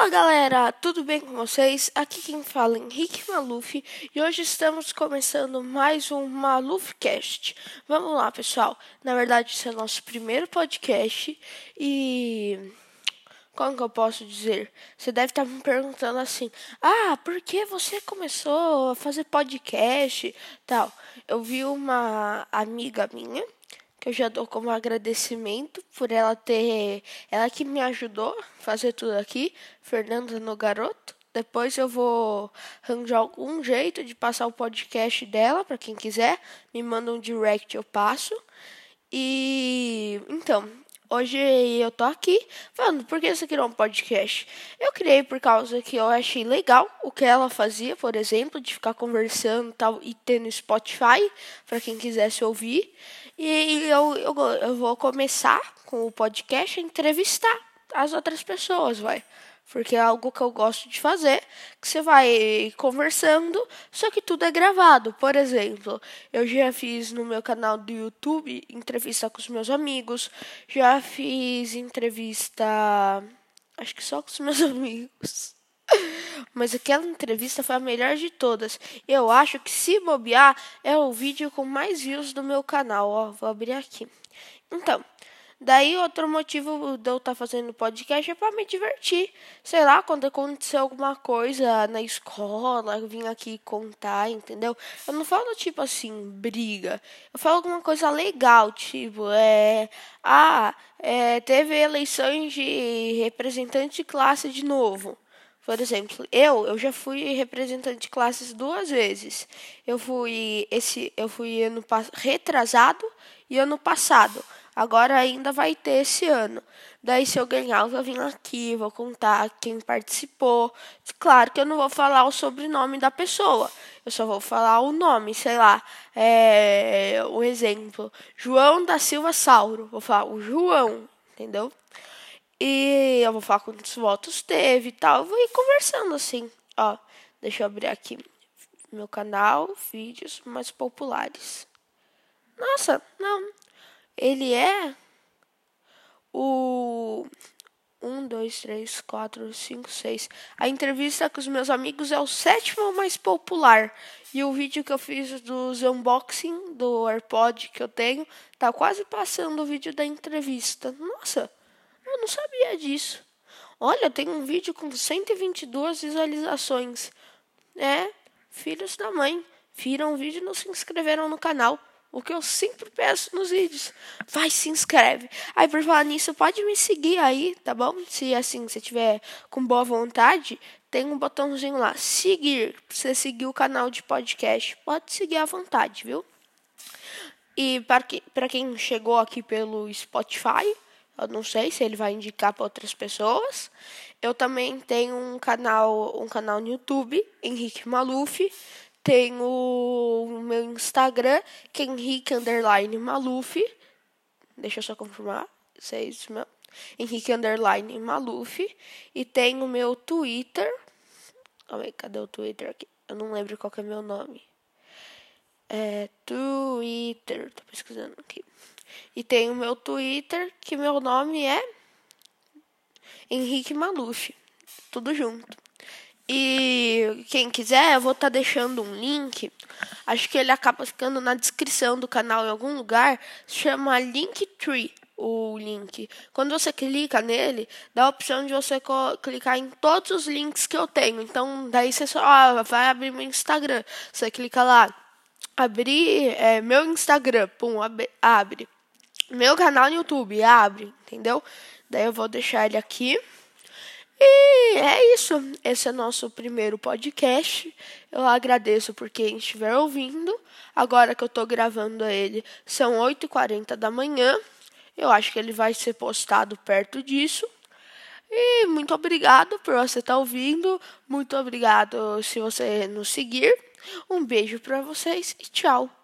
Fala galera, tudo bem com vocês? Aqui quem fala é Henrique Maluf e hoje estamos começando mais um Malufcast. Vamos lá, pessoal. Na verdade, esse é o nosso primeiro podcast e. Como que eu posso dizer? Você deve estar me perguntando assim: Ah, por que você começou a fazer podcast? Tal. Eu vi uma amiga minha que eu já dou como agradecimento por ela ter. Ela que me ajudou a fazer tudo aqui, Fernanda no Garoto. Depois eu vou arranjar algum jeito de passar o podcast dela para quem quiser. Me manda um direct, eu passo. E então, hoje eu tô aqui falando por que você criou um podcast. Eu criei por causa que eu achei legal o que ela fazia, por exemplo, de ficar conversando tal e ter no Spotify para quem quisesse ouvir. E eu, eu, eu vou começar com o podcast a entrevistar as outras pessoas, vai. Porque é algo que eu gosto de fazer, que você vai conversando, só que tudo é gravado. Por exemplo, eu já fiz no meu canal do YouTube entrevista com os meus amigos, já fiz entrevista, acho que só com os meus amigos. Mas aquela entrevista foi a melhor de todas. Eu acho que se bobear é o vídeo com mais views do meu canal. Ó, vou abrir aqui. Então, daí outro motivo de eu estar tá fazendo podcast é para me divertir. Sei lá, quando acontecer alguma coisa na escola, eu vim aqui contar, entendeu? Eu não falo tipo assim, briga. Eu falo alguma coisa legal, tipo, é. Ah, é, teve eleições de representante de classe de novo. Por exemplo, eu, eu já fui representante de classes duas vezes. Eu fui esse, eu fui ano retrasado e ano passado. Agora ainda vai ter esse ano. Daí se eu ganhar, eu vou vir aqui, vou contar quem participou. Claro que eu não vou falar o sobrenome da pessoa. Eu só vou falar o nome, sei lá. É, o exemplo, João da Silva Sauro. Vou falar o João, entendeu? E eu vou falar quantos votos teve e tal. Eu vou ir conversando assim. Ó, deixa eu abrir aqui meu canal, vídeos mais populares. Nossa, não. Ele é o 1, 2, 3, 4, 5, 6. A entrevista com os meus amigos é o sétimo mais popular. E o vídeo que eu fiz dos unboxing do AirPod que eu tenho tá quase passando o vídeo da entrevista. Nossa, eu não sabia disso. Olha, tem um vídeo com 122 visualizações. É, filhos da mãe. Viram o vídeo e não se inscreveram no canal. O que eu sempre peço nos vídeos. Vai, se inscreve. Aí, por falar nisso, pode me seguir aí, tá bom? Se assim, você tiver com boa vontade, tem um botãozinho lá. Seguir. Pra você seguir o canal de podcast. Pode seguir à vontade, viu? E para que, quem chegou aqui pelo Spotify, eu não sei se ele vai indicar para outras pessoas. Eu também tenho um canal, um canal no YouTube, Henrique Maluf. Tenho o meu Instagram, que é Henrique Underline Maluf. Deixa eu só confirmar. Se é isso mesmo. Henrique Underline Maluf. E tenho o meu Twitter. Calma aí, cadê o Twitter aqui? Eu não lembro qual é o meu nome. É Twitter. Tô pesquisando aqui. E tem o meu Twitter, que meu nome é Henrique Maluf. Tudo junto. E quem quiser, eu vou estar tá deixando um link. Acho que ele acaba ficando na descrição do canal em algum lugar. Se chama Linktree o link. Quando você clica nele, dá a opção de você clicar em todos os links que eu tenho. Então, daí você só ah, vai abrir meu Instagram. Você clica lá, abrir é, meu Instagram, pum, abre meu canal no YouTube, abre, entendeu? Daí eu vou deixar ele aqui. E é isso. Esse é nosso primeiro podcast. Eu agradeço por quem estiver ouvindo. Agora que eu estou gravando ele, são 8h40 da manhã. Eu acho que ele vai ser postado perto disso. E muito obrigado por você estar tá ouvindo. Muito obrigado se você nos seguir. Um beijo para vocês e tchau.